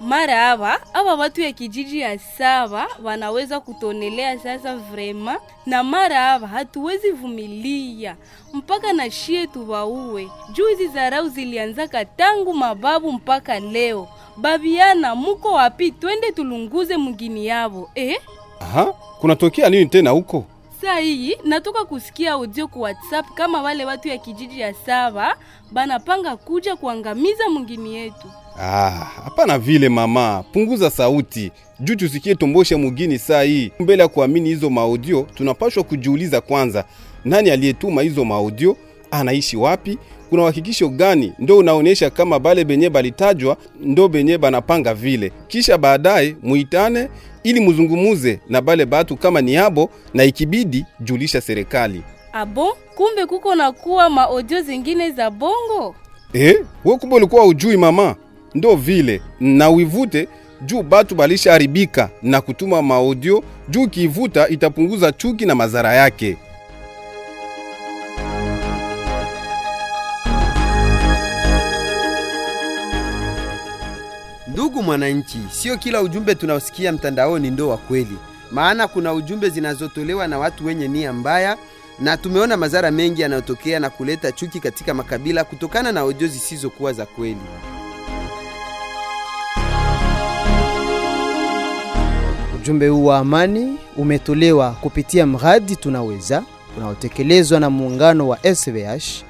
mara hawa hawa watu ya kijiji ya saba wanaweza kutonelea sasa vrema, na mara hawa hatuwezi vumilia mpaka na shie tuwauwe. Juu hizi zarau zilianzaka tangu mababu mpaka leo. Babiana, muko wapi? Twende tulunguze mugini yavo eh? Kunatokea nini tena huko? Saa hii natoka kusikia audio ku WhatsApp kama wale watu ya kijiji ya saba banapanga kuja kuangamiza mungini yetu. Ah, hapana vile mama, punguza sauti juu tusikie tombosha mugini saa hii. Mbele ya kuamini hizo maaudio, tunapashwa kujiuliza kwanza, nani aliyetuma hizo maaudio, anaishi wapi, kuna uhakikisho gani ndo unaonyesha kama bale benye balitajwa ndo benye banapanga vile. Kisha baadaye muitane ili muzungumuze na bale batu kama ni yabo, na ikibidi julisha serikali. Abo, kumbe kuko na kuwa maojo zingine za bongo. Eh, we kumbe ulikuwa ujui mama? Ndo vile na uivute juu batu balisha haribika na kutuma maudio juu kivuta itapunguza chuki na madhara yake. Ndugu mwananchi, sio kila ujumbe tunaosikia mtandaoni ndo wa kweli, maana kuna ujumbe zinazotolewa na watu wenye nia mbaya, na tumeona madhara mengi yanayotokea na kuleta chuki katika makabila kutokana na ojo zisizokuwa za kweli. Ujumbe huu wa amani umetolewa kupitia mradi Tunaweza unaotekelezwa na muungano wa SVH,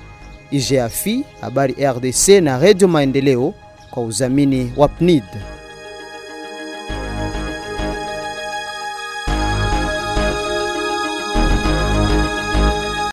IGAFI, Habari RDC na redio Maendeleo kwa uzamini wa PNID.